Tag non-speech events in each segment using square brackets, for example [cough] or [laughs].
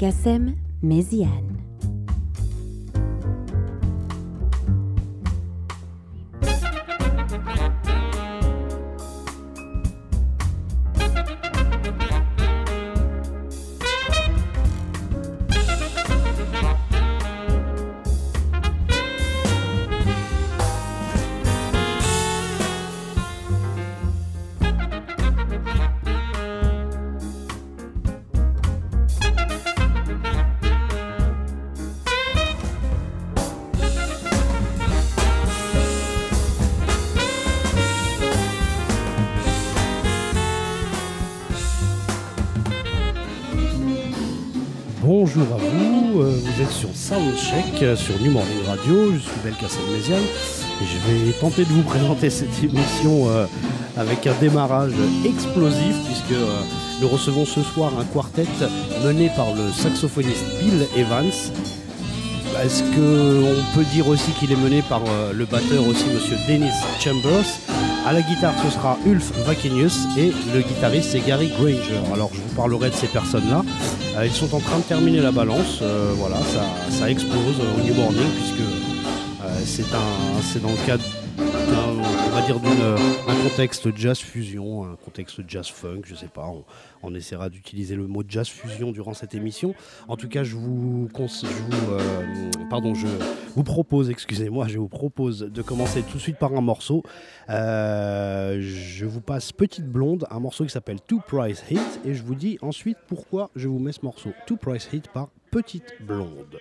Belkacem Méziane. Sur New Morning Radio, je suis Belkacem Méziane je vais tenter de vous [laughs] présenter cette émission euh, avec un démarrage explosif puisque euh, nous recevons ce soir un quartet mené par le saxophoniste Bill Evans. Est-ce qu'on peut dire aussi qu'il est mené par euh, le batteur aussi monsieur Dennis Chambers à la guitare, ce sera Ulf Vakenius et le guitariste, c'est Gary Granger. Alors, je vous parlerai de ces personnes-là. Euh, ils sont en train de terminer la balance. Euh, ça, ça explose au New Morning puisque euh, c'est dans le cadre d'un, un contexte jazz fusion, un contexte jazz funk, je sais pas. On, essaiera d'utiliser le mot jazz fusion durant cette émission. En tout cas, je vous, je vous, euh, pardon, je vous propose, excusez-moi, je vous propose de commencer tout de suite par un morceau. Euh, je vous passe Petite Blonde, un morceau qui s'appelle Two Price Hit, et je vous dis ensuite pourquoi je vous mets ce morceau. Two Price Hit par Petite Blonde.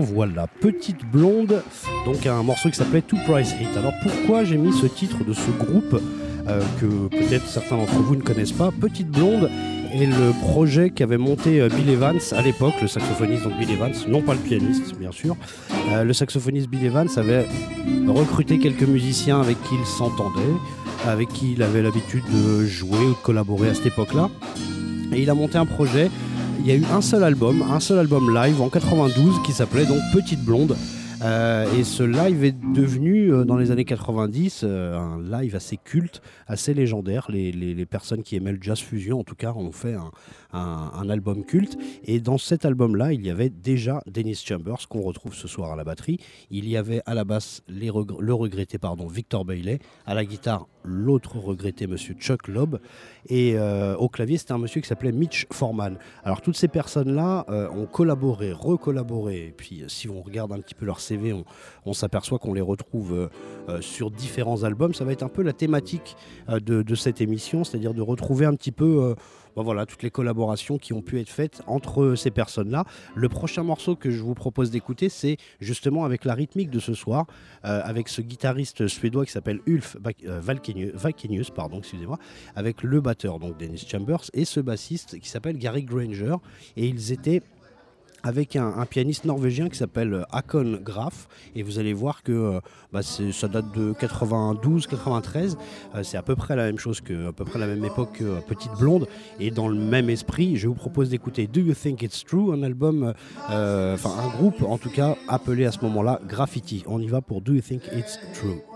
Voilà, Petite Blonde, donc un morceau qui s'appelait Two Price Hit. Alors pourquoi j'ai mis ce titre de ce groupe euh, que peut-être certains d'entre vous ne connaissent pas? Petite Blonde est le projet qu'avait monté euh, Bill Evans à l'époque, le saxophoniste donc Bill Evans, non pas le pianiste bien sûr. Euh, le saxophoniste Bill Evans avait recruté quelques musiciens avec qui il s'entendait, avec qui il avait l'habitude de jouer ou de collaborer à cette époque-là. Et il a monté un projet il y a eu un seul album, un seul album live en 92 qui s'appelait donc Petite Blonde. Euh, et ce live est devenu, euh, dans les années 90, euh, un live assez culte, assez légendaire. Les, personnes qui aimaient le jazz fusion, en tout cas, ont fait un, album culte. Et dans cet album-là, il y avait déjà Dennis Chambers, qu'on retrouve ce soir à la batterie. Il y avait à la basse le regretté pardon, Victor Bailey, à la guitare l'autre regretté monsieur Chuck Lobb, et au clavier c'était un monsieur qui s'appelait Mitch Foreman. Alors toutes ces personnes-là ont collaboré, recollaboré, et puis si on regarde un petit peu leur on, s'aperçoit qu'on les retrouve euh, euh, sur différents albums. Ça va être un peu la thématique euh, de, cette émission, c'est-à-dire de retrouver un petit peu bah voilà, toutes les collaborations qui ont pu être faites entre ces personnes-là. Le prochain morceau que je vous propose d'écouter, c'est justement avec la rythmique de ce soir, avec ce guitariste suédois qui s'appelle Ulf Valkenius, pardon, excusez-moi, avec le batteur donc Dennis Chambers et ce bassiste qui s'appelle Gary Granger. Et ils étaient avec un, pianiste norvégien qui s'appelle euh, Hakon Graf. Et vous allez voir que euh, bah, ça date de 92-93. Euh, c'est à peu près la même chose que, à peu près la même époque que Petite Blonde. Et dans le même esprit, je vous propose d'écouter Do You Think It's True, un album, enfin un groupe en tout cas appelé à ce moment-là Graffiti. On y va pour Do You Think It's True.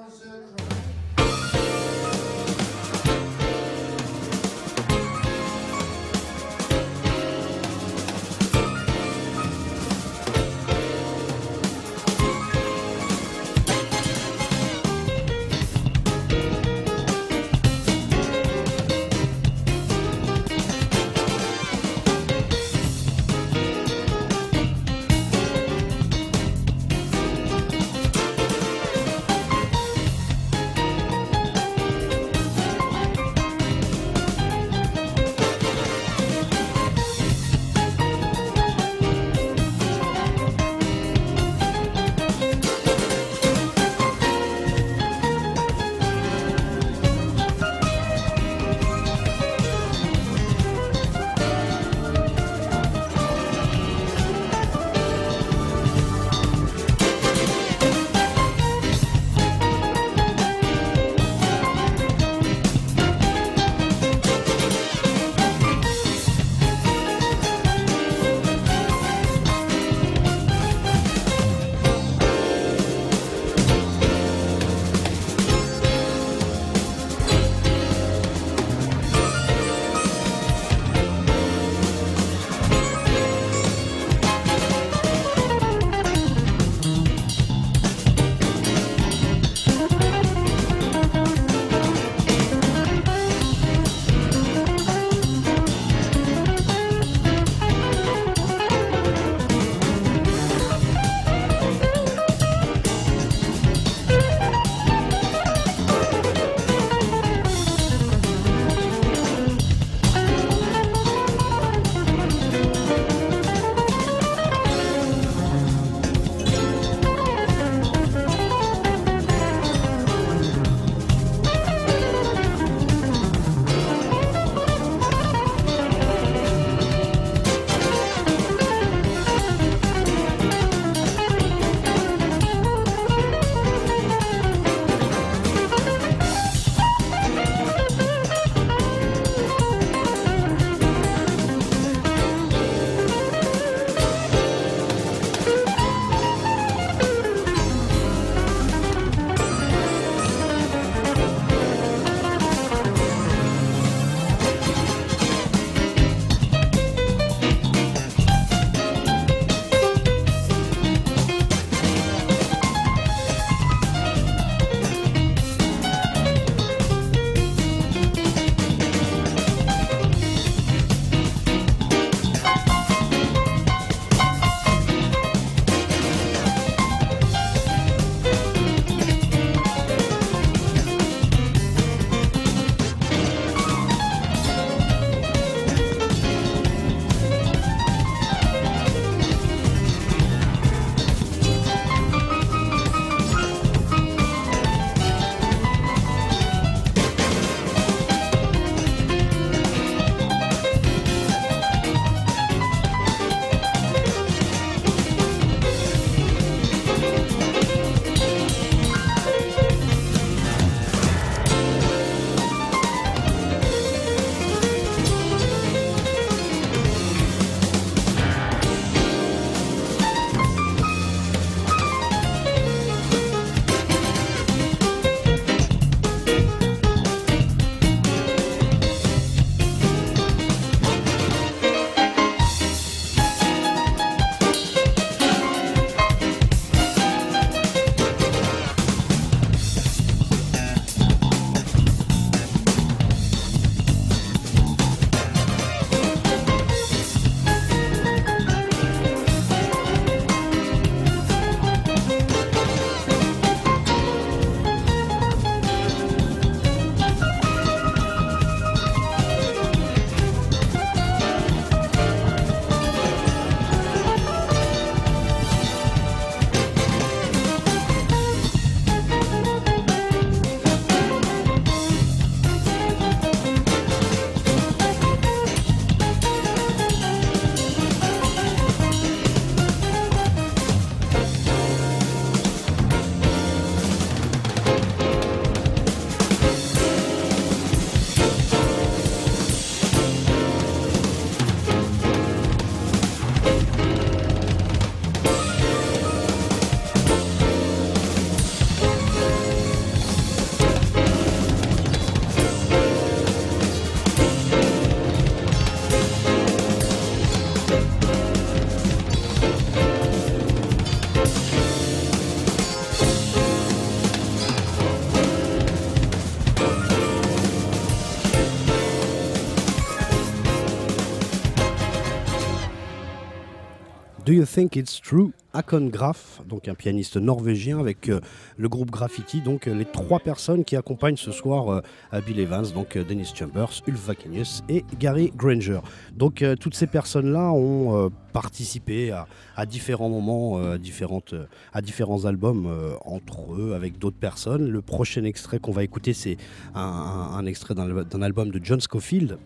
You Think It's True Akon Graf, donc un pianiste norvégien avec euh, le groupe Graffiti, donc euh, les trois personnes qui accompagnent ce soir euh, Bill Evans, donc Dennis Chambers, Ulf Vakenius et Gary Granger. Donc toutes ces personnes-là ont participé à, différents moments, à, différents albums entre eux, avec d'autres personnes. Le prochain extrait qu'on va écouter, c'est un extrait d'un album de John Scofield,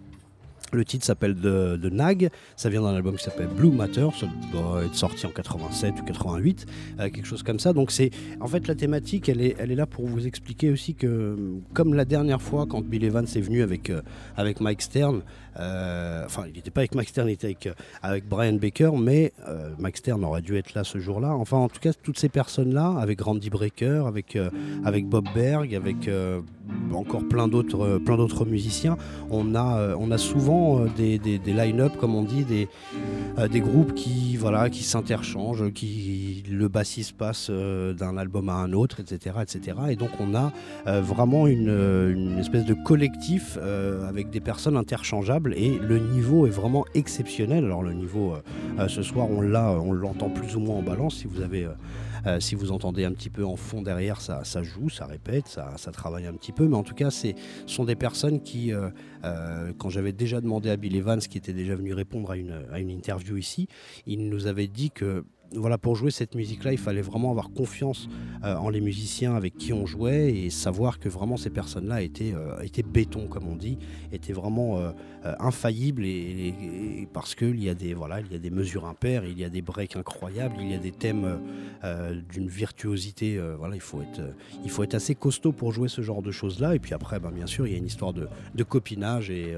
le titre s'appelle The, Nag, ça vient d'un album qui s'appelle Blue Matter, ça doit être sorti en 87 ou 88, euh, quelque chose comme ça. Donc c'est en fait la thématique, elle est, là pour vous expliquer aussi que comme la dernière fois quand Bill Evans est venu avec, euh, avec Mike Stern, euh, enfin il n'était pas avec Mike Stern, il était avec, avec Brian Baker, mais Mike Stern aurait dû être là ce jour-là. Enfin en tout cas toutes ces personnes-là, avec Randy Breaker, avec, avec Bob Berg, avec encore plein d'autres musiciens, on a, on a souvent euh, des, line-up, comme on dit, des, euh, des groupes qui, voilà, qui s'interchangent, qui le bassiste passe euh, d'un album à un autre, etc., etc. Et donc on a vraiment une, espèce de collectif avec des personnes interchangeables et le niveau est vraiment exceptionnel. Alors le niveau, ce soir, on l'a, on l'entend plus ou moins en balance. Si vous avez euh, si vous entendez un petit peu en fond derrière, ça, joue, ça répète, ça, travaille un petit peu. Mais en tout cas, ce sont des personnes qui, euh, euh, quand j'avais déjà demandé à Bill Evans, qui était déjà venu répondre à une, à une interview ici, il nous avait dit que voilà, pour jouer cette musique-là, il fallait vraiment avoir confiance euh, en les musiciens avec qui on jouait et savoir que vraiment ces personnes-là étaient, euh, étaient béton, comme on dit, étaient vraiment euh, infaillibles et, parce qu'il y a des voilà, il y a des mesures impaires, il y a des breaks incroyables, il y a des thèmes d'une virtuosité. voilà, il faut être, il faut être assez costaud pour jouer ce genre de choses-là. Et puis après, ben, bien sûr, il y a une histoire de, de copinage et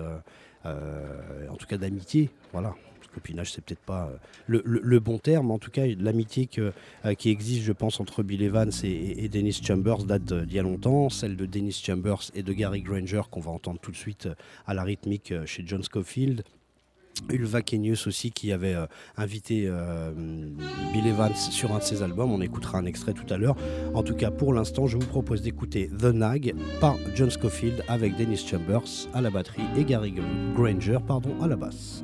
en tout cas d'amitié. Voilà copinage, c'est peut-être pas euh, le, bon terme, en tout cas, l'amitié euh, qui existe, je pense, entre Bill Evans et, Dennis Chambers date d'il y a longtemps. Celle de Dennis Chambers et de Gary Granger, qu'on va entendre tout de suite euh, à la rythmique chez John Scofield. Ulva Kenius aussi qui avait invité Bill Evans sur un de ses albums. On écoutera un extrait tout à l'heure. En tout cas, pour l'instant, je vous propose d'écouter The Nag par John Scofield avec Dennis Chambers à la batterie et Gary Granger pardon, à la basse.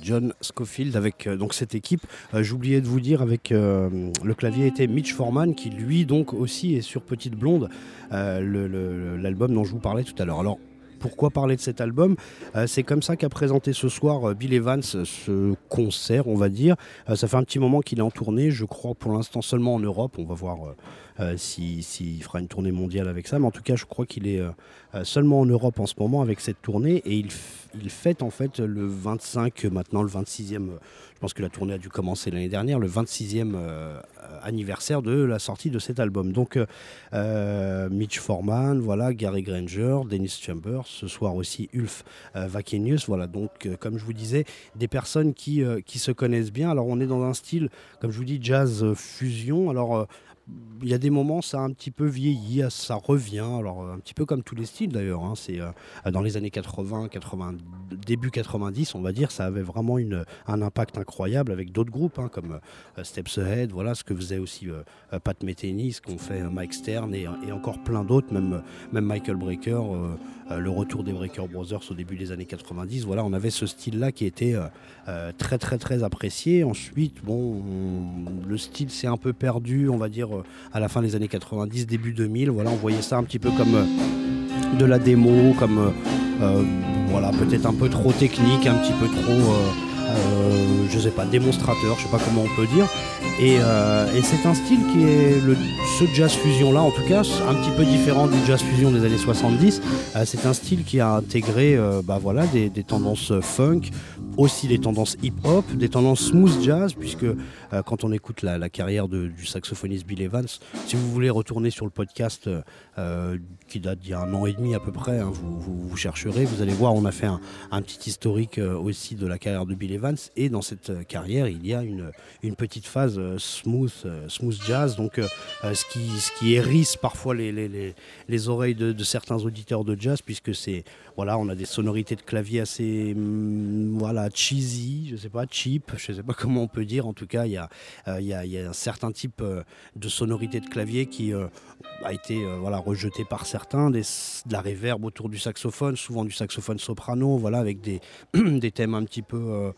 John Scofield avec donc cette équipe. J'oubliais de vous dire avec le clavier était Mitch Foreman qui lui donc aussi est sur Petite Blonde, l'album dont je vous parlais tout à l'heure. Alors pourquoi parler de cet album? Euh, C'est comme ça qu'a présenté ce soir euh, Bill Evans ce concert, on va dire. Euh, ça fait un petit moment qu'il est en tournée, je crois pour l'instant seulement en Europe. On va voir s'il fera une tournée mondiale avec ça. Mais en tout cas, je crois qu'il est seulement en Europe en ce moment avec cette tournée. Et il, il fête en fait le 25, maintenant le 26e je pense que la tournée a dû commencer l'année dernière, le 26e euh, anniversaire de la sortie de cet album. Donc euh, euh, Mitch Foreman, voilà, Gary Granger, Dennis Chambers, ce soir aussi Ulf Vakenius, voilà, donc comme je vous disais, des personnes qui, qui se connaissent bien. Alors on est dans un style, comme je vous dis, jazz fusion. Alors il y a des moments, ça a un petit peu vieilli, ça revient. Alors, un petit peu comme tous les styles d'ailleurs. Hein. c'est euh, dans les années 80, 80, début 90, on va dire, ça avait vraiment une, un impact incroyable avec d'autres groupes hein, comme euh, Steps Ahead, voilà ce que faisait aussi euh, Pat Metheny, ce qu'ont fait Mike Stern et, encore plein d'autres, même, même Michael Breaker, le retour des Breaker Brothers au début des années 90. Voilà, on avait ce style-là qui était très très très apprécié. Ensuite, bon, le style s'est un peu perdu, on va dire à la fin des années 90, début 2000. Voilà, on voyait ça un petit peu comme euh, de la démo, comme euh, euh, voilà, peut-être un peu trop technique, un petit peu trop, je sais pas, démonstrateur, je sais pas comment on peut dire. Et, c'est un style qui est le, ce jazz fusion là, en tout cas, un petit peu différent du jazz fusion des années 70. c'est un style qui a intégré, bah voilà, des, tendances funk, aussi des tendances hip-hop, des tendances smooth jazz, puisque euh, quand on écoute la, carrière du saxophoniste Bill Evans, si vous voulez retourner sur le podcast euh, qui date d'il y a un an et demi à peu près, hein, vous, chercherez, vous allez voir, on a fait un, petit historique euh, aussi de la carrière de Bill Evans, et dans cette carrière, il y a une petite phase smooth, smooth jazz, donc ce, qui, ce qui hérisse parfois les, les, les, oreilles de, certains auditeurs de jazz, puisque c'est, voilà, on a des sonorités de clavier assez, mm, voilà, cheesy, je sais pas, cheap, je sais pas [laughs] comment on peut dire. En tout cas, il y, euh, y, a, un certain type euh, de sonorité de clavier qui euh, a été voilà, rejeté par certains, des, de la réverb autour du saxophone, souvent du saxophone soprano, voilà, avec des, [clears throat] des thèmes un petit peu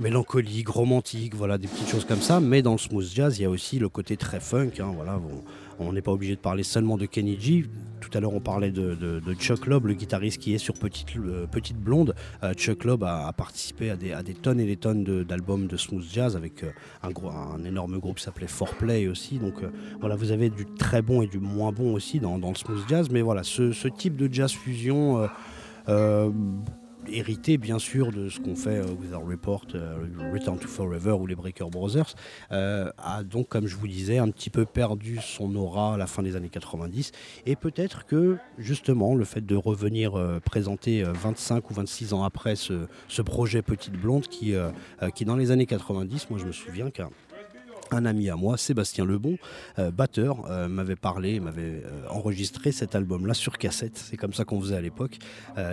mélancoliques, romantiques, voilà, des petites choses comme ça. Mais dans le smooth jazz, il y a aussi le côté très funk. Hein, on n'est pas obligé de parler seulement de Kenny G. Tout à l'heure, on parlait de, Chuck Loeb, le guitariste qui est sur Petite, euh, Blonde. Euh, Chuck Loeb a, participé à des, tonnes et des tonnes d'albums de, smooth jazz avec euh, un, énorme groupe qui s'appelait Foreplay aussi. Donc voilà, vous avez du très bon et du moins bon aussi dans, le smooth jazz. Mais voilà, ce, type de jazz fusion hérité bien sûr de ce qu'on fait euh, with our report, euh, Return to Forever ou les Breaker Brothers, euh, a donc, comme je vous disais, un petit peu perdu son aura à la fin des années 90. Et peut-être que justement le fait de revenir présenter 25 ou 26 ans après ce, ce projet Petite Blonde qui, qui dans les années 90, moi je me souviens qu'un un ami à moi, Sébastien Lebon, euh, batteur, euh, m'avait parlé, m'avait euh, enregistré cet album-là sur cassette. C'est comme ça qu'on faisait à l'époque.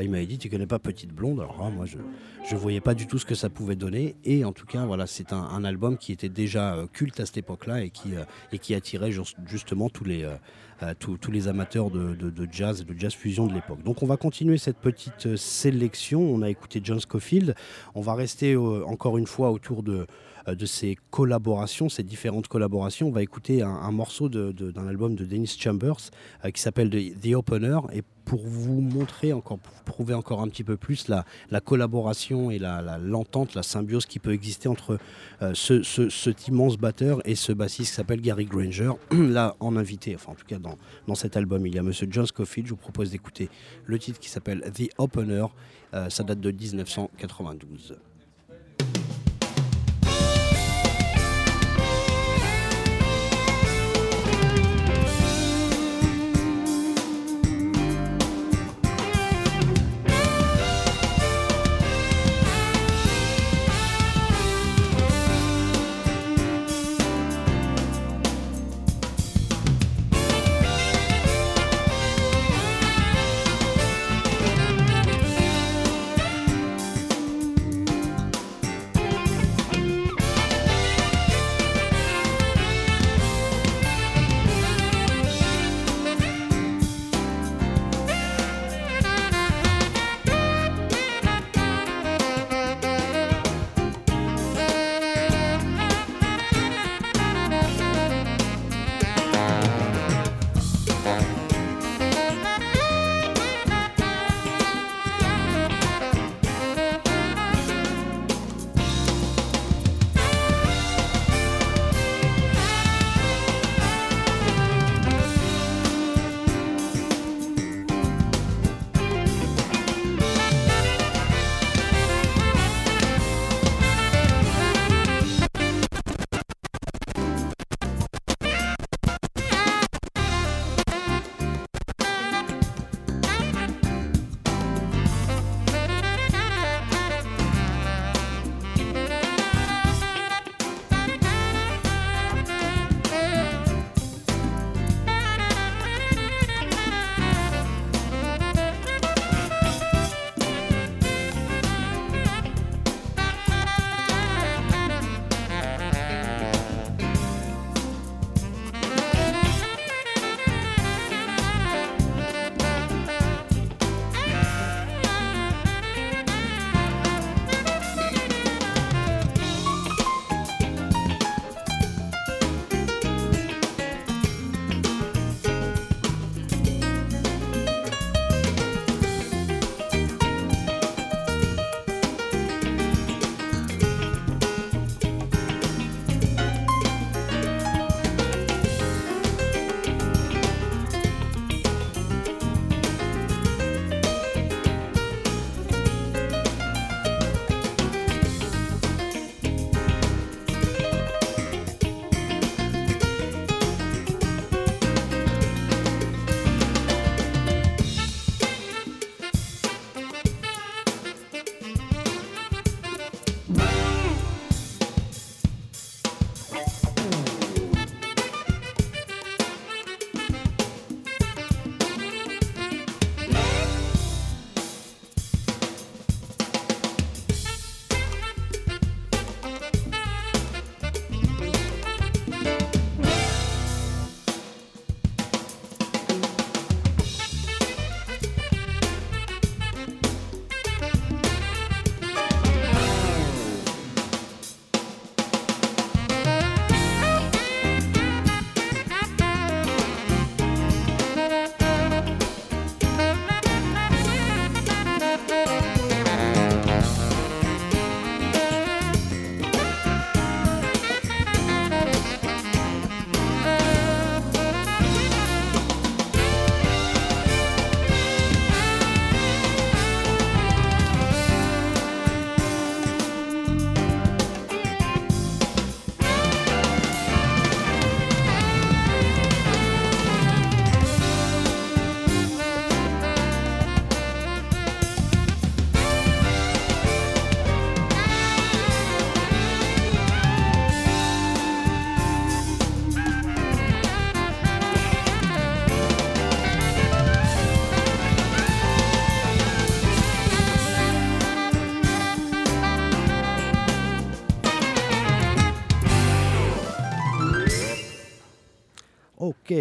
il m'avait dit Tu connais pas Petite Blonde? Alors moi, je ne voyais pas du tout ce que ça pouvait donner. Et en tout cas, voilà, c'est un, album qui était déjà culte à cette époque-là et qui, attirait justement tous les, amateurs de, de, jazz et de jazz fusion de l'époque. Donc on va continuer cette petite sélection. On a écouté John Scofield. On va rester encore une fois autour de de ces collaborations, ces différentes collaborations. On va écouter un, morceau d'un album de Dennis Chambers euh, qui s'appelle The, Opener. Et pour vous montrer encore, pour prouver encore un petit peu plus la, collaboration et l'entente, la, symbiose qui peut exister entre euh, ce, cet immense batteur et ce bassiste qui s'appelle Gary Granger. [clears throat] Là, en invité, enfin en tout cas dans, dans cet album, il y a Monsieur John Scofield. Je vous propose d'écouter le titre qui s'appelle The Opener. ça date de 1992.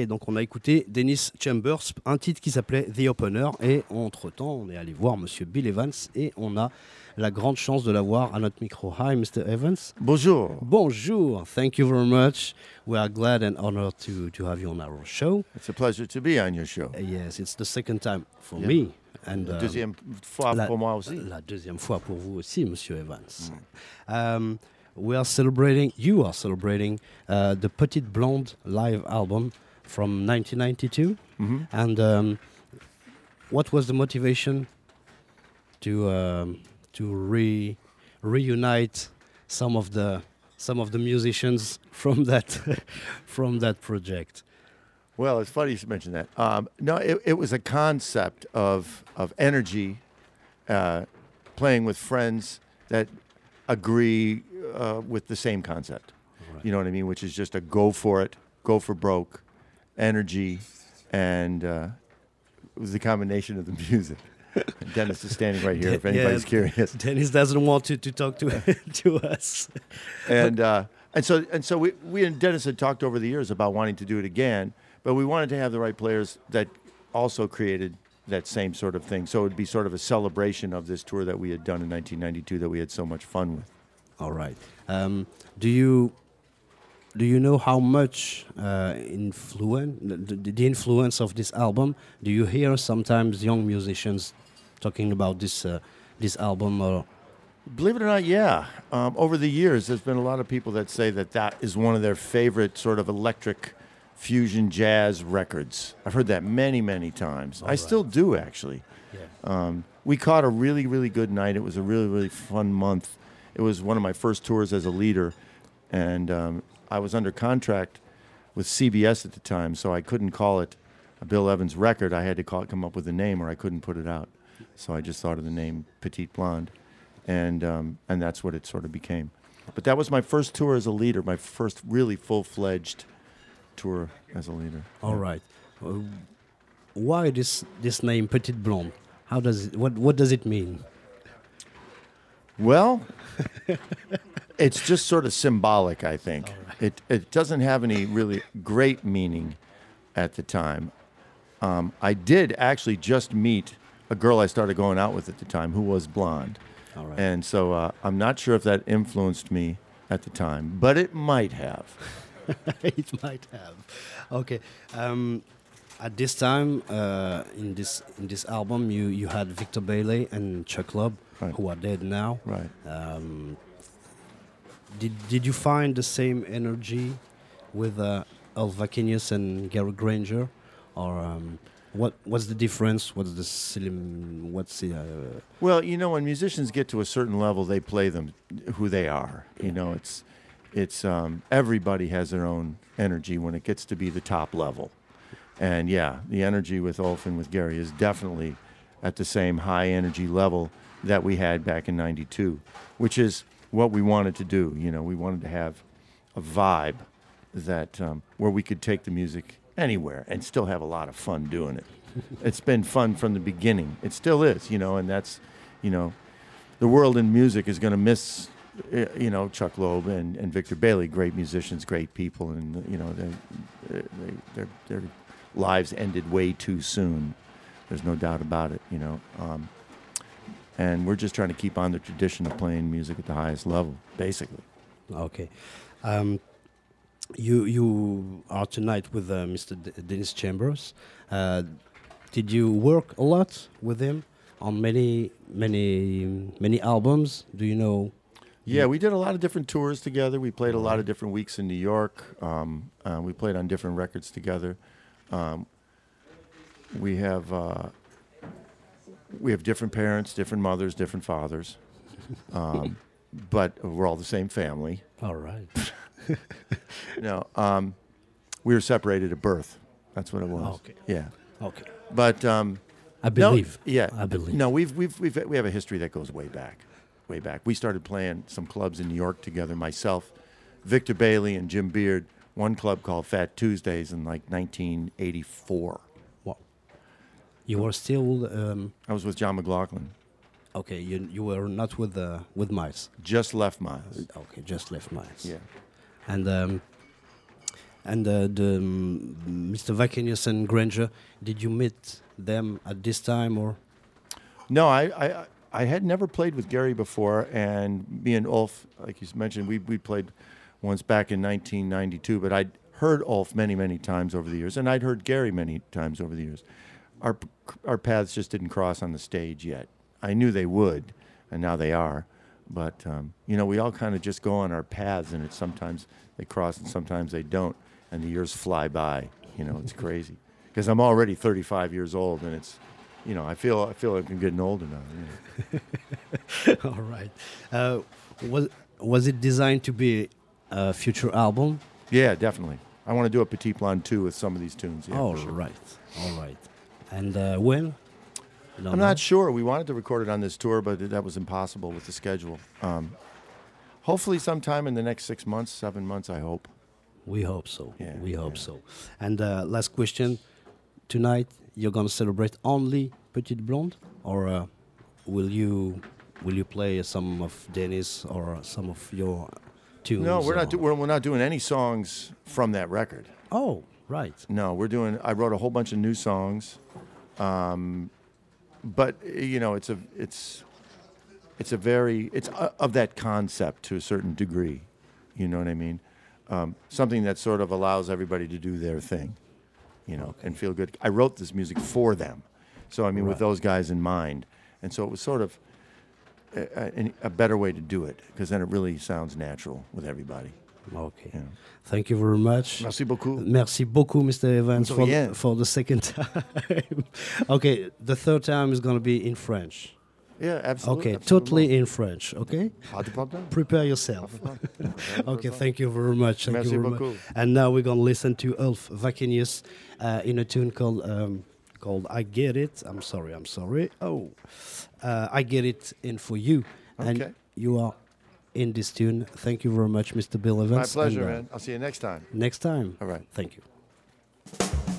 Donc on a écouté Dennis Chambers, un titre qui s'appelait The Opener, et entre-temps, on est allé voir Monsieur Bill Evans, et on a la grande chance de l'avoir à notre micro. Hi, Mr. Evans. Bonjour. Bonjour. Thank you very much. We are glad and honored to, to have you on our show. It's a pleasure to be on your show. Yes, it's the second time for Yeah. me. And, La um, deuxième fois la, pour moi aussi. la deuxième fois pour vous aussi, Monsieur Evans. Um, we are celebrating, you are celebrating uh, the Petite Blonde live album from 1992. Mhm. And um, what was the motivation to um, to re reunite some of the some of the musicians [laughs] from that [laughs] from that project? Well, it's funny you should mention that. Um, no, it, it was a concept of of energy, uh, playing with friends that agree uh, with the same concept. You know what I mean? Which is just a go for it, go for broke, energy, and uh, it was the combination of the music. [laughs] Dennis is standing right here. If Yeah, anybody's curious. Dennis doesn't want to, to talk to [laughs] to us. and uh, and so and so we we and Dennis had talked over the years about wanting to do it again, but we wanted to have the right players that also created that same sort of thing. So it would be sort of a celebration of this tour that we had done in 1992 that we had so much fun with. All right. Um, do you do you know how much uh, influence the, the, influence of this album? Do you hear sometimes young musicians talking about this uh, this album or Believe it or not, yeah. Um, over the years, there's been a lot of people that say that that is one of their favorite sort of electric fusion jazz records. I've heard that many, many times. I still do, actually. Um, we caught a really, really good night. It was a really, really fun month. It was one of my first tours as a leader, and um, I was under contract with CBS at the time, so I couldn't call it a Bill Evans record. I had to call, it, come up with a name, or I couldn't put it out. So I just thought of the name Petite Blonde, and um, and that's what it sort of became. But that was my first tour as a leader, my first really full-fledged tour as a leader. all right? Uh, why this this name Petite Blonde? How does it, what what does it mean? Well, [laughs] it's just sort of symbolic, I think. It, it doesn't have any really great meaning at the time. Um, I did actually just meet a girl I started going out with at the time who was blonde. All right. And so uh, I'm not sure if that influenced me at the time, but it might have. [laughs] it might have. Okay. Um, at this time, uh, in this in this album, you you had Victor Bailey and Chuck Loeb, Right. who are dead now. Right. Um, did did you find the same energy with uh, Al Vakinius and Gary Granger, or um, what what's the difference? What's the slim? What's the uh, Well, you know, when musicians get to a certain level, they play them who they are. You know, it's it's um, everybody has their own energy when it gets to be the top level, and yeah, the energy with Ulf and with Gary is definitely at the same high energy level that we had back in '92, which is what we wanted to do. You know, we wanted to have a vibe that um, where we could take the music anywhere and still have a lot of fun doing it. it's been fun from the beginning. It still is, you know, and that's, you know, the world in music is going to miss, uh, you know, Chuck Loeb and, and Victor Bailey, great musicians, great people, and you know, they, they, their their lives ended way too soon. There's no doubt about it, you know. Um, and we're just trying to keep on the tradition of playing music at the highest level, basically. Okay. Um, you you are tonight with uh, Mr. D- Dennis Chambers. Uh, did you work a lot with him on many many many albums? Do you know? Yeah, we did a lot of different tours together. We played a lot of different weeks in New York. Um, uh, we played on different records together. Um, we have uh, we have different parents, different mothers, different fathers, um, [laughs] but we're all the same family. All right. [laughs] No, um, we were separated at birth. That's what it was. Okay. Yeah, Okay. but um, I no, believe. yeah, I believe. No, we've we've we've we have a history that goes way back, way back. We started playing some clubs in New York together. Myself, Victor Bailey, and Jim Beard. One club called Fat Tuesdays in like 1984. You were still um, I was with John McLaughlin. okay. You you were not with uh, with Miles. Just left Miles. Okay, just left Miles. Yeah. And um, And uh, the um, Mr. Vacanius and Granger, did you meet them at this time or? No, I, I I had never played with Gary before, and me and Ulf, like you mentioned, we we played once back in 1992. But I'd heard Ulf many many times over the years, and I'd heard Gary many times over the years. Our our paths just didn't cross on the stage yet. I knew they would, and now they are. But um, you know, we all kind of just go on our paths, and it's sometimes they cross and sometimes they don't, and the years fly by. You know, it's crazy [laughs] because I'm already 35 years old, and it's you know, I feel I feel like I'm getting older now. You know. [laughs] All right. Uh, was was it designed to be a future album? Yeah, definitely. I want to do a Petit Blonde too with some of these tunes. Yeah, All sure. right. All right. And uh, when? No, I'm not sure. We wanted to record it on this tour, but that was impossible with the schedule. Um, hopefully, sometime in the next six months, seven months, I hope. We hope so. Yeah, we hope yeah. so. And uh, last question: Tonight, you're gonna celebrate only Petite Blonde, or uh, will you will you play some of Dennis or some of your tunes? No, we're not. Do, we're, we're not doing any songs from that record. Oh, right. No, we're doing. I wrote a whole bunch of new songs, um, but you know, it's a it's it's a very it's uh, of that concept to a certain degree. You know what I mean? Um, something that sort of allows everybody to do their thing, you know, and feel good. I wrote this music for them, so I mean, with those guys in mind, and so it was sort of a, a, a better way to do it because then it really sounds natural with everybody. Okay. Yeah. Thank you very much. Merci beaucoup. Merci beaucoup, Mr. Evans, De for, rien. for the second [laughs] time. okay, the third time is going to be in French. Yeah, absolutely. Okay, totally in French. Okay, Pas de problème. [laughs] prepare yourself. [laughs] okay, thank you very much. Thank Merci you very beaucoup. much. And now we're going to listen to Ulf Vacinius uh, in a tune called um, called "I Get It." I'm sorry, I'm sorry. Oh, uh, I get it in for you, Okay. and you are in this tune. Thank you very much, Mr. Bill Evans. My pleasure, and, uh, man. I'll see you next time. Next time. All right. Thank you.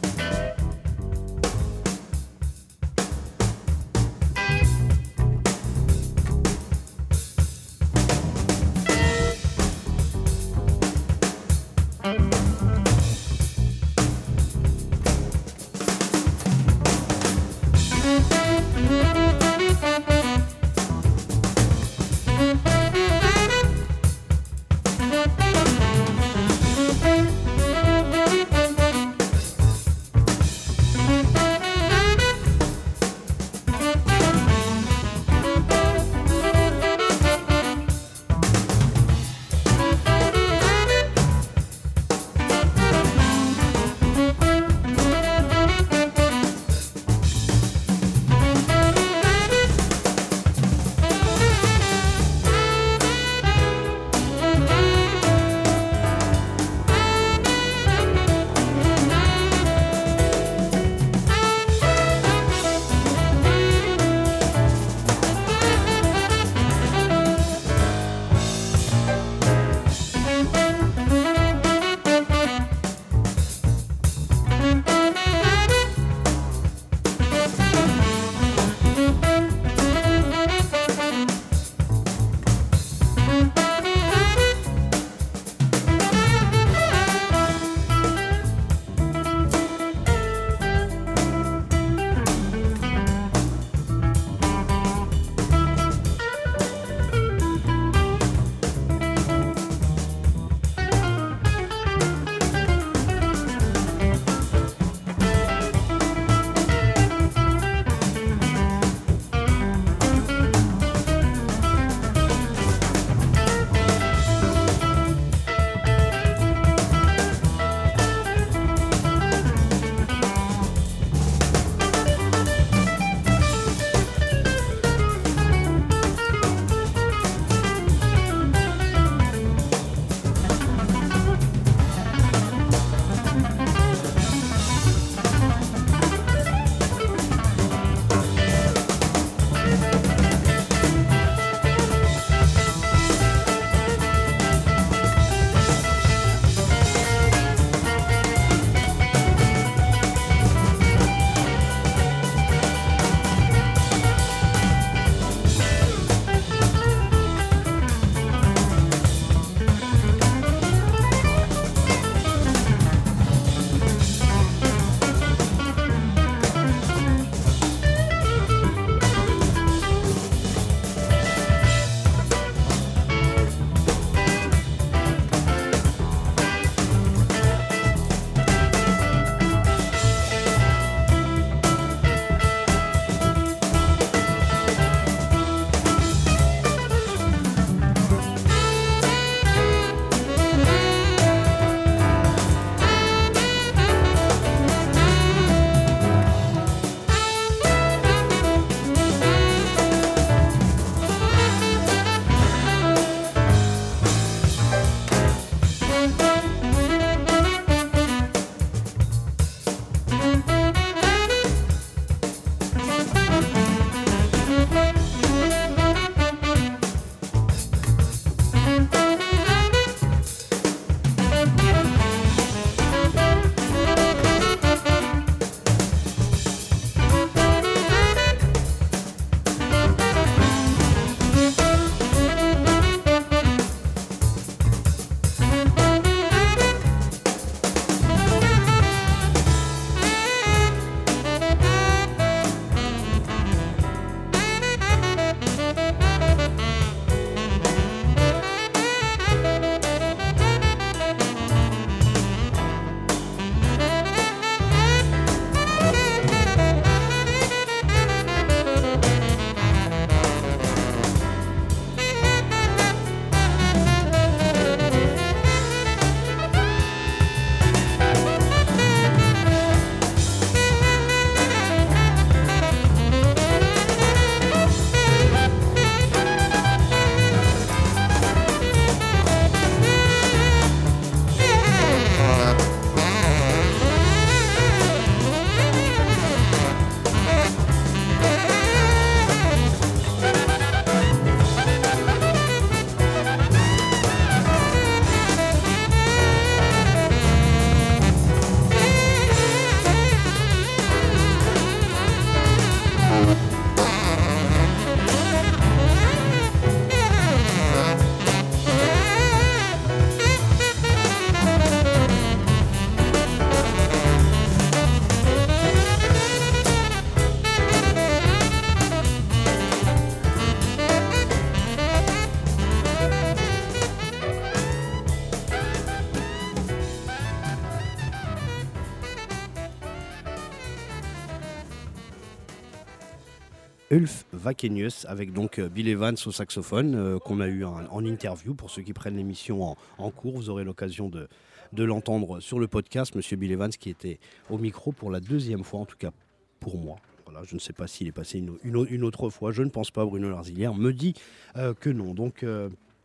Avec donc euh, Bill Evans au saxophone euh, qu'on a eu en, interview. Pour ceux qui prennent l'émission en, cours, vous aurez l'occasion de, de l'entendre sur le podcast. Monsieur Bill Evans qui était au micro pour la deuxième fois, en tout cas pour moi. Voilà, je ne sais pas s'il est passé une, une, autre fois. Je ne pense pas. Bruno Larzilière me dit euh, que non. Donc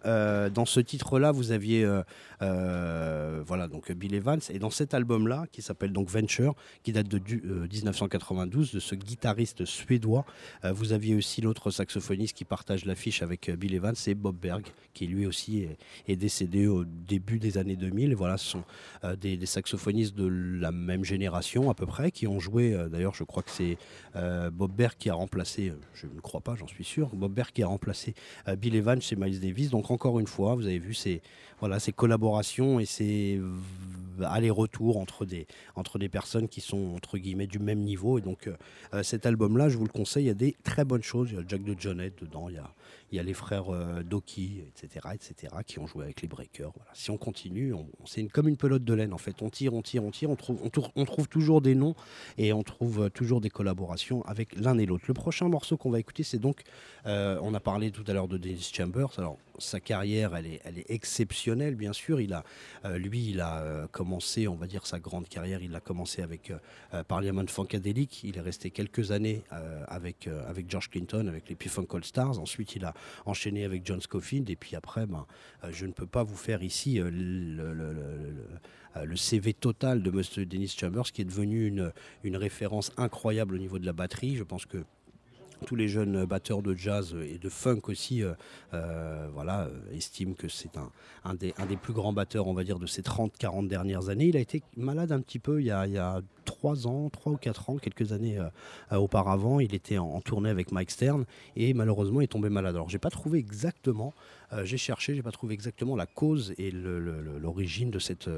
euh, dans ce titre-là, vous aviez euh, euh, voilà donc Bill Evans et dans cet album-là qui s'appelle donc Venture, qui date de du, 1992 de ce guitariste suédois, vous aviez aussi l'autre saxophoniste qui partage l'affiche avec Bill Evans, c'est Bob Berg, qui lui aussi est, décédé au début des années 2000. Et voilà, ce sont des, saxophonistes de la même génération à peu près qui ont joué. D'ailleurs, je crois que c'est Bob Berg qui a remplacé, je ne crois pas, j'en suis sûr, Bob Berg qui a remplacé Bill Evans chez Miles Davis. Encore une fois, vous avez vu ces, voilà, ces collaborations et ces allers-retours entre des, entre des personnes qui sont entre guillemets du même niveau. Et donc euh, cet album-là, je vous le conseille, il y a des très bonnes choses. Il y a Jack de Jonette dedans, il y a, il y a les frères euh, Doki, etc., etc., qui ont joué avec les Breakers. Voilà. Si on continue, on, on, c'est comme une pelote de laine en fait. On tire, on tire, on tire, on trouve, on, trouve toujours des noms et on trouve toujours des collaborations avec l'un et l'autre. Le prochain morceau qu'on va écouter, c'est donc, euh, on a parlé tout à l'heure de Dennis Chambers. Alors sa carrière, elle est, elle est exceptionnelle, bien sûr. Il a, euh, lui, il a euh, commencé, on va dire, sa grande carrière. Il a commencé avec euh, Parliament Funkadelic. Il est resté quelques années euh, avec, euh, avec George Clinton, avec les P-Funk All Stars. Ensuite, il a enchaîné avec John Scofield. Et puis après, ben, je ne peux pas vous faire ici le, le, le CV total de M. Dennis Chambers, qui est devenu une, une référence incroyable au niveau de la batterie. Je pense que tous les jeunes batteurs de jazz et de funk aussi euh, euh, voilà, estiment que c'est un, un, des, un des plus grands batteurs, on va dire, de ces 30-40 dernières années. Il a été malade un petit peu il y a 3 ans, 3 ou 4 ans, quelques années euh, auparavant. Il était en, tournée avec Mike Stern et malheureusement il est tombé malade. Alors j'ai pas trouvé exactement, euh, j'ai cherché, j'ai pas trouvé exactement la cause et l'origine de cette,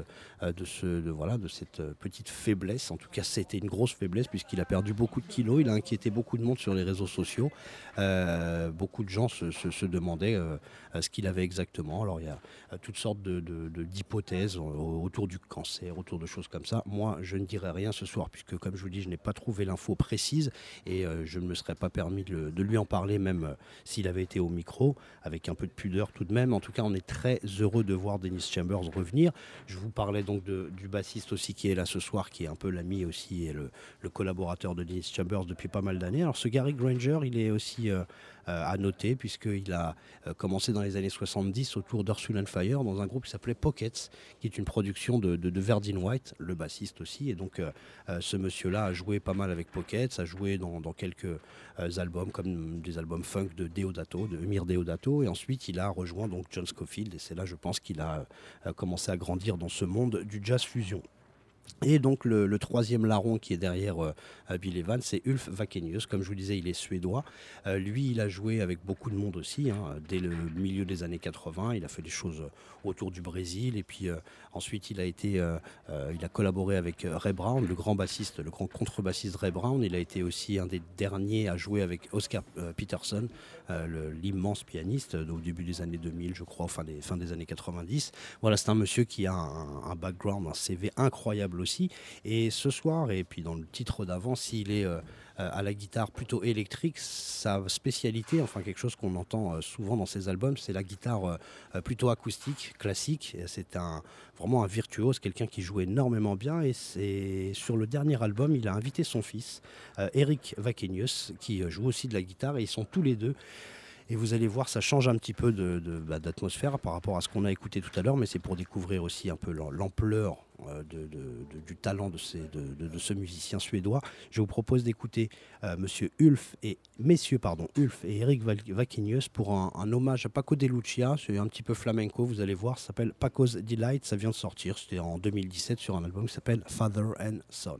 de, ce, voilà, de cette petite faiblesse. En tout cas, c'était une grosse faiblesse puisqu'il a perdu beaucoup de kilos, il a inquiété beaucoup de monde sur les réseaux sociaux. Euh, beaucoup de gens se, demandaient euh, ce qu'il avait exactement. Alors il y a toutes sortes d'hypothèses de, autour du cancer, autour de choses comme ça. Moi, je ne dirais rien. Ce soir, puisque comme je vous dis, je n'ai pas trouvé l'info précise et euh, je ne me serais pas permis de, lui en parler, même euh, s'il avait été au micro, avec un peu de pudeur tout de même. En tout cas, on est très heureux de voir Dennis Chambers revenir. Je vous parlais donc du bassiste aussi qui est là ce soir, qui est un peu l'ami aussi et le, collaborateur de Dennis Chambers depuis pas mal d'années. Alors ce Gary Granger, il est aussi euh, euh, à noter, puisqu'il a euh, commencé dans les années 70 autour d'Ursula Fire dans un groupe qui s'appelait Pockets, qui est une production de, Verdine White, le bassiste aussi. Et donc euh, euh, ce monsieur-là a joué pas mal avec Pockets, a joué dans, quelques euh, albums comme des albums funk de Deodato, de Emir Deodato. Et ensuite il a rejoint donc John Scofield. Et c'est là, je pense, qu'il a euh, commencé à grandir dans ce monde du jazz fusion. Et donc le, troisième larron qui est derrière euh, Bill Evans, c'est Ulf Vakenius. Comme je vous disais, il est suédois. Euh, lui, il a joué avec beaucoup de monde aussi, hein, dès le milieu des années 80. Il a fait des choses euh, autour du Brésil. Et puis ensuite, il a, été, il a collaboré avec Ray Brown, le grand bassiste, le grand contrebassiste Ray Brown. Il a été aussi un des derniers à jouer avec Oscar Peterson, l'immense pianiste au début des années 2000, je crois, fin des, fin des années 90. Voilà, c'est un monsieur qui a un background, un CV incroyable aussi. Et ce soir, et puis dans le titre d'avant, s'il est euh, euh, à la guitare plutôt électrique, sa spécialité, enfin quelque chose qu'on entend euh, souvent dans ses albums, c'est la guitare plutôt acoustique, classique. C'est un, vraiment un virtuose, quelqu'un qui joue énormément bien. Et c'est sur le dernier album, il a invité son fils, Eric Vakenius, qui joue aussi de la guitare. Et ils sont tous les deux et vous allez voir, ça change un petit peu de- bah, d'atmosphère par rapport à ce qu'on a écouté tout à l'heure, mais c'est pour découvrir aussi un peu l'am- l'ampleur euh, du talent de, ce musicien suédois. Je vous propose d'écouter euh, Monsieur Ulf et messieurs pardon Ulf et Eric Vakinius pour un, hommage à Paco de Lucia. C'est un petit peu flamenco, vous allez voir. S'appelle Paco's Delight. Ça vient de sortir. C'était en 2017 sur un album qui s'appelle Father and Son.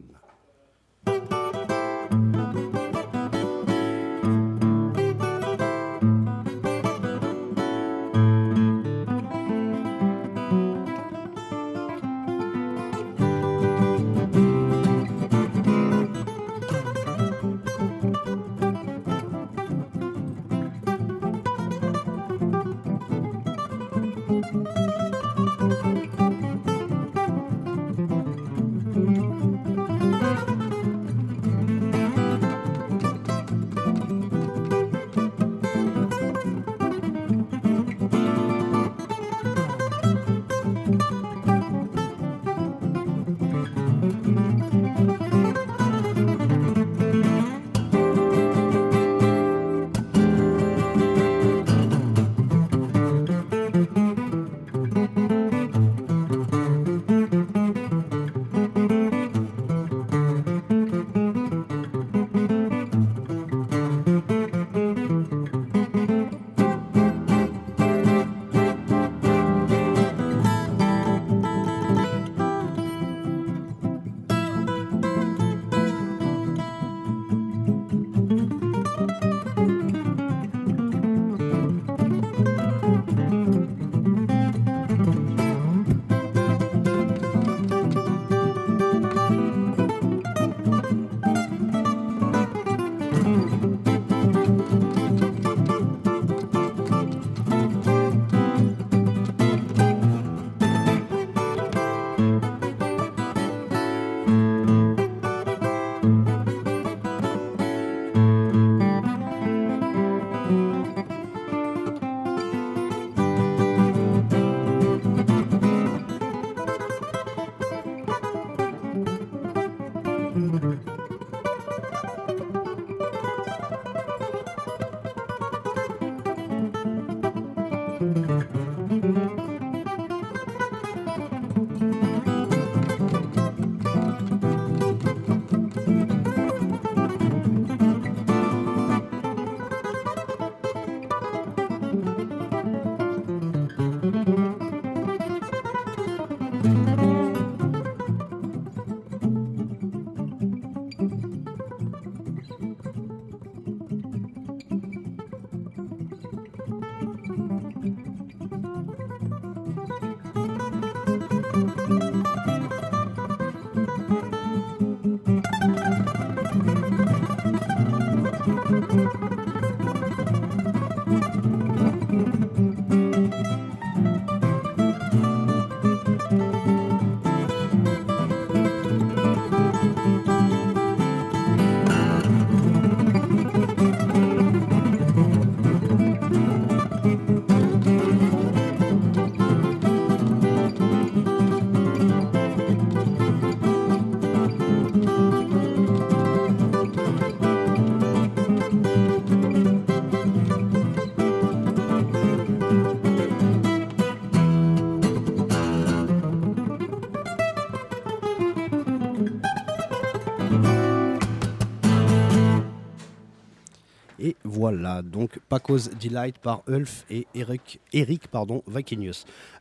Voilà, donc Paco's Delight par Ulf et Eric, Eric pardon.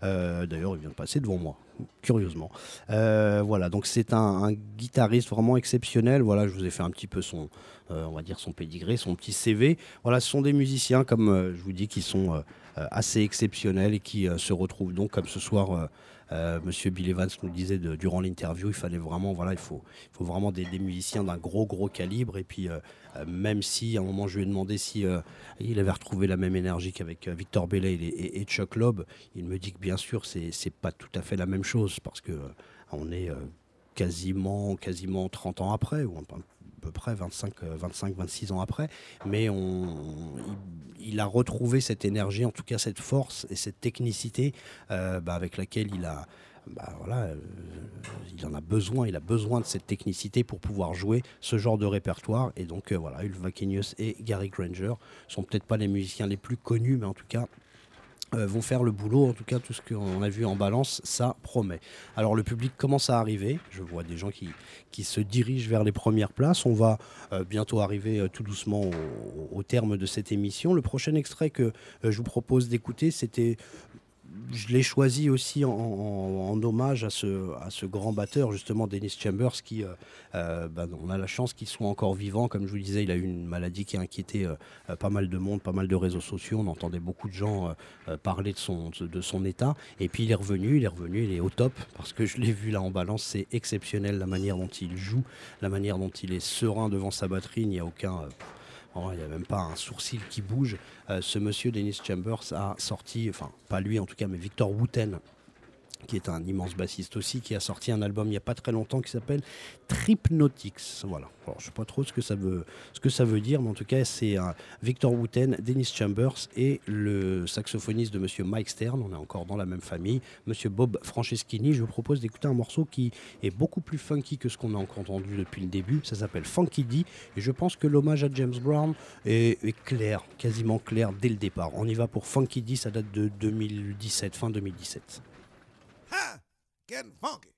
Euh, D'ailleurs, il vient de passer devant moi, curieusement. Euh, voilà, donc c'est un, guitariste vraiment exceptionnel. Voilà, je vous ai fait un petit peu son, euh, on va dire son pédigré, son petit CV. Voilà, ce sont des musiciens, comme je vous dis, qui sont assez exceptionnels et qui se retrouvent donc, comme ce soir, euh, Monsieur Bill Evans nous disait durant l'interview, il fallait vraiment, voilà, il faut, il faut vraiment des, musiciens d'un gros gros calibre. Et puis, euh, euh, même si à un moment je lui ai demandé si il avait retrouvé la même énergie qu'avec Victor Belay et, Chuck Loeb, il me dit que bien sûr c'est c'est pas tout à fait la même chose parce que on est quasiment quasiment 30 ans après peu près 25, 25, 26 ans après, mais on, il, a retrouvé cette énergie, en tout cas cette force et cette technicité euh, bah, avec laquelle il a, bah, voilà, euh, il en a besoin, il a besoin de cette technicité pour pouvoir jouer ce genre de répertoire. Et donc euh, voilà, Ulf Vakenius et Gary Granger sont peut-être pas les musiciens les plus connus, mais en tout cas euh, vont faire le boulot. En tout cas, tout ce qu'on a vu en balance, ça promet. Alors, le public commence à arriver. Je vois des gens qui, se dirigent vers les premières places. On va euh, bientôt arriver euh, tout doucement au, terme de cette émission. Le prochain extrait que euh, je vous propose d'écouter, c'était je l'ai choisi aussi en, hommage à ce, grand batteur, justement, Dennis Chambers, qui, euh, euh, ben, on a la chance qu'il soit encore vivant. Comme je vous disais, il a eu une maladie qui a inquiété euh, pas mal de monde, pas mal de réseaux sociaux. On entendait beaucoup de gens parler de son, de son état. Et puis il est revenu, il est revenu, il est au top, parce que je l'ai vu là en balance, c'est exceptionnel la manière dont il joue, la manière dont il est serein devant sa batterie. Il n'y a aucun Oh, il n'y a même pas un sourcil qui bouge. Euh, ce monsieur Dennis Chambers a sorti, enfin pas lui en tout cas, mais Victor Wooten, qui est un immense bassiste aussi, qui a sorti un album il n'y a pas très longtemps qui s'appelle Tripnautics. Voilà. Je ne sais pas trop ce que ça veut, ce que ça veut dire, mais en tout cas, c'est Victor Wooten, Dennis Chambers et le saxophoniste de Monsieur Mike Stern. On est encore dans la même famille, Monsieur Bob Franceschini. Je vous propose d'écouter un morceau qui est beaucoup plus funky que ce qu'on a entendu depuis le début. Ça s'appelle Funky D. Et je pense que l'hommage à James Brown est, est, clair, quasiment clair dès le départ. On y va pour Funky D. Ça date de 2017, fin 2017. Ha! [laughs] Getting funky.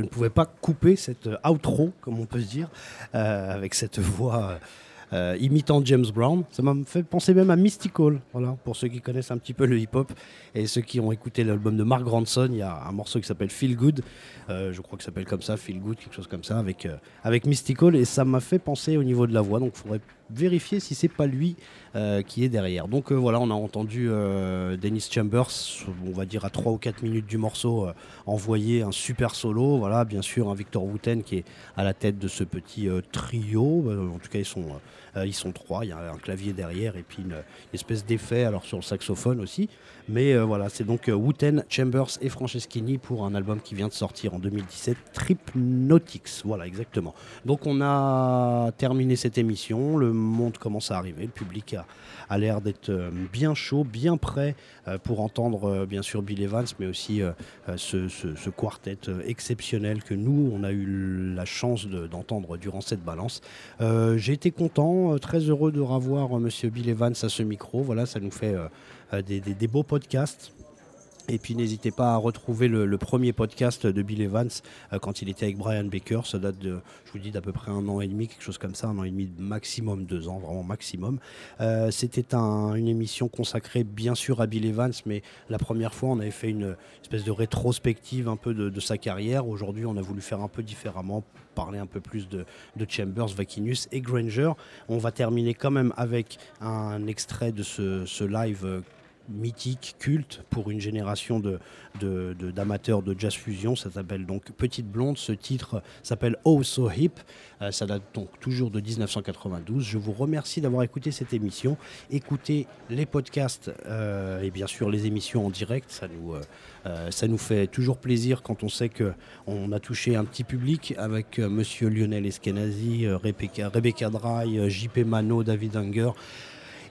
Je ne pouvais pas couper cette euh, outro, comme on peut se dire, euh, avec cette voix euh, imitant James Brown. Ça m'a fait penser même à Mystical, voilà, pour ceux qui connaissent un petit peu le hip-hop et ceux qui ont écouté l'album de Mark Ronson. Il y a un morceau qui s'appelle Feel Good, je crois que ça s'appelle comme ça, Feel Good, quelque chose comme ça, avec, avec Mystical, et ça m'a fait penser au niveau de la voix. Donc, il faudrait vérifier si c'est pas lui euh, qui est derrière. Donc euh, voilà, on a entendu euh, Dennis Chambers, on va dire à 3 ou 4 minutes du morceau, euh, envoyer un super solo. Voilà, bien sûr, un Victor Wooten qui est à la tête de ce petit trio. En tout cas, ils sont, ils sont trois. Il y a un clavier derrière et puis une, espèce d'effet alors sur le saxophone aussi. Mais voilà, c'est donc Wooten, Chambers et Franceschini pour un album qui vient de sortir en 2017, Tripnautics. Voilà, exactement. Donc on a terminé cette émission. Le monde commence à arriver. Le public a, l'air d'être euh, bien chaud, bien prêt euh, pour entendre euh, bien sûr Bill Evans, mais aussi ce, quartet exceptionnel que nous, on a eu la chance de- d'entendre durant cette balance. J'ai été content, très heureux de revoir Monsieur Bill Evans à ce micro. Voilà, ça nous fait des beaux podcasts. Et puis n'hésitez pas à retrouver le, premier podcast de Bill Evans euh, quand il était avec Brian Baker. Ça date de, je vous dis, d'à peu près un an et demi, quelque chose comme ça, un an et demi, maximum deux ans, vraiment maximum. Euh, C'était un- une émission consacrée bien sûr à Bill Evans, mais la première fois on avait fait une espèce de rétrospective un peu de, sa carrière. Aujourd'hui on a voulu faire un peu différemment, parler un peu plus de, Chambers, Vakinus et Granger. On va terminer quand même avec un extrait de ce, ce live. Mythique, culte pour une génération d'amateurs de, jazz fusion. Ça s'appelle donc Petite Blonde. Ce titre s'appelle Oh So Hip. Euh, ça date donc toujours de 1992. Je vous remercie d'avoir écouté cette émission. Écoutez les podcasts euh, et bien sûr les émissions en direct. Ça nous, euh, fait toujours plaisir quand on sait que on a touché un petit public avec Monsieur Lionel Eskenazi, Rebecca, Rebecca JP Mano, David Unger.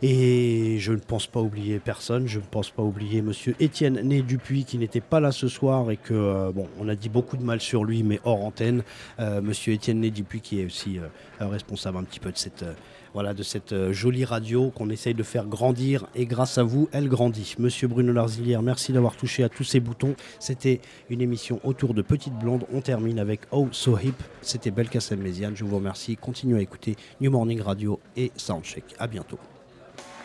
Et je ne pense pas oublier personne, je ne pense pas oublier monsieur Étienne Né Dupuis qui n'était pas là ce soir et que, euh, bon, on a dit beaucoup de mal sur lui, mais hors antenne. Euh, monsieur Étienne Né Dupuis qui est aussi euh, euh, responsable un petit peu de cette, voilà, de cette jolie radio qu'on essaye de faire grandir et grâce à vous, elle grandit. Monsieur Bruno Larzilière, merci d'avoir touché à tous ces boutons. C'était une émission autour de Petite Blonde. On termine avec Oh So Hip. C'était Belkacem Méziane. Je vous remercie. Continuez à écouter New Morning Radio et Soundcheck. À bientôt.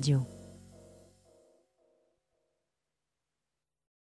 Radio.